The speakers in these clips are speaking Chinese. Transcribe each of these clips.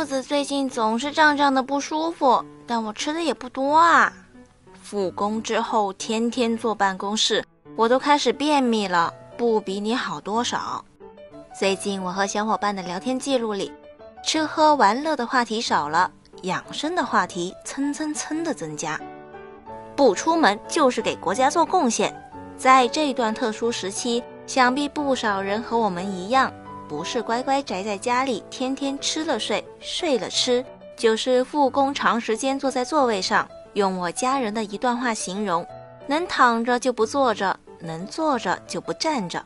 肚子最近总是胀胀的不舒服，但我吃的也不多啊。复工之后天天坐办公室，我都开始便秘了，不比你好多少。最近我和小伙伴的聊天记录里，吃喝玩乐的话题少了，养生的话题蹭蹭蹭的增加。不出门就是给国家做贡献，在这段特殊时期，想必不少人和我们一样。不是乖乖宅在家里，天天吃了睡，睡了吃，就是复工长时间坐在座位上。用我家人的一段话形容：能躺着就不坐着，能坐着就不站着，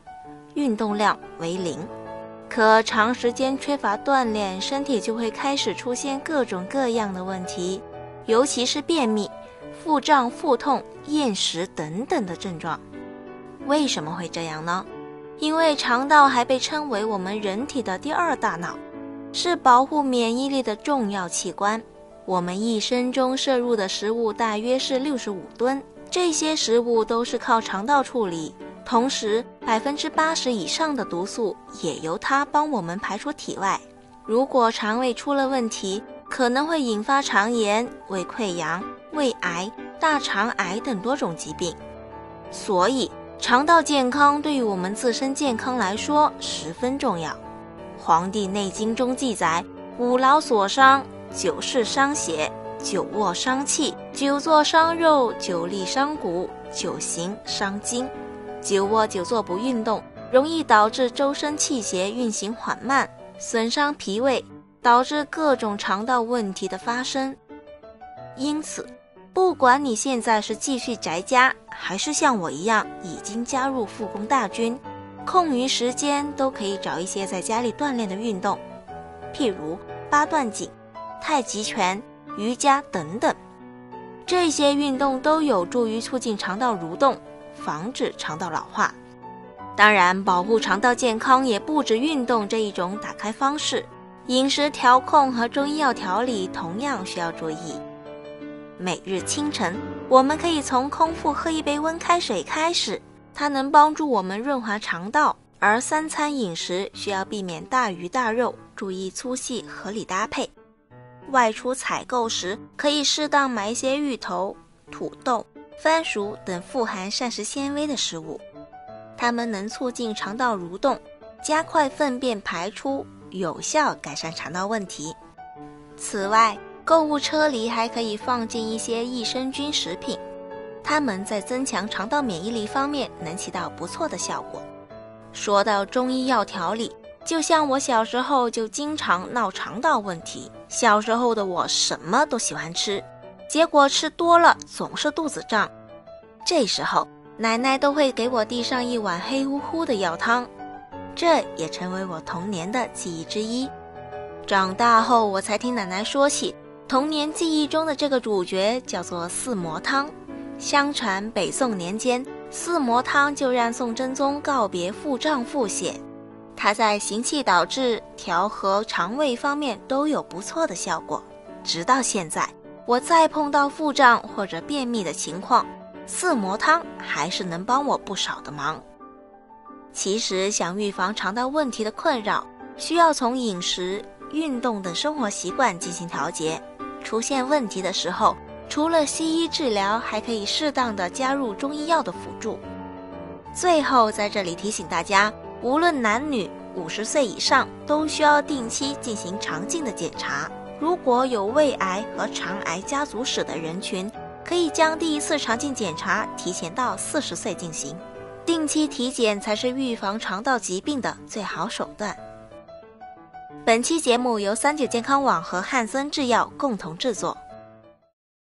运动量为零。可长时间缺乏锻炼，身体就会开始出现各种各样的问题，尤其是便秘、腹胀、腹痛、厌食等等的症状。为什么会这样呢？因为肠道还被称为我们人体的第二大脑，是保护免疫力的重要器官。我们一生中摄入的食物大约是六十五吨，这些食物都是靠肠道处理，同时百分之八十以上的毒素也由它帮我们排出体外。如果肠胃出了问题，可能会引发肠炎、胃溃疡、胃癌、大肠癌等多种疾病。所以。肠道健康对于我们自身健康来说十分重要。《黄帝内经》中记载：“五劳所伤，久视伤血，久卧伤气，久坐伤肉，久立伤骨，久行伤筋。久卧久坐不运动，容易导致周身气血运行缓慢，损伤脾胃，导致各种肠道问题的发生。因此。”不管你现在是继续宅家，还是像我一样已经加入复工大军，空余时间都可以找一些在家里锻炼的运动，譬如八段锦、太极拳、瑜伽等等。这些运动都有助于促进肠道蠕动，防止肠道老化。当然，保护肠道健康也不止运动这一种打开方式，饮食调控和中医药调理同样需要注意。每日清晨，我们可以从空腹喝一杯温开水开始，它能帮助我们润滑肠道。而三餐饮食需要避免大鱼大肉，注意粗细合理搭配。外出采购时，可以适当买一些芋头、土豆、番薯等富含膳食纤维的食物，它们能促进肠道蠕动，加快粪便排出，有效改善肠道问题。此外，购物车里还可以放进一些益生菌食品，它们在增强肠道免疫力方面能起到不错的效果。说到中医药调理，就像我小时候就经常闹肠道问题。小时候的我什么都喜欢吃，结果吃多了总是肚子胀。这时候奶奶都会给我递上一碗黑乎乎的药汤，这也成为我童年的记忆之一。长大后我才听奶奶说起。童年记忆中的这个主角叫做四磨汤。相传北宋年间，四磨汤就让宋真宗告别腹胀腹泻。它在行气导滞、调和肠胃方面都有不错的效果。直到现在，我再碰到腹胀或者便秘的情况，四磨汤还是能帮我不少的忙。其实，想预防肠道问题的困扰，需要从饮食、运动等生活习惯进行调节。出现问题的时候，除了西医治疗，还可以适当的加入中医药的辅助。最后，在这里提醒大家，无论男女，五十岁以上都需要定期进行肠镜的检查。如果有胃癌和肠癌家族史的人群，可以将第一次肠镜检查提前到四十岁进行。定期体检才是预防肠道疾病的最好手段。本期节目由三九健康网和汉森制药共同制作。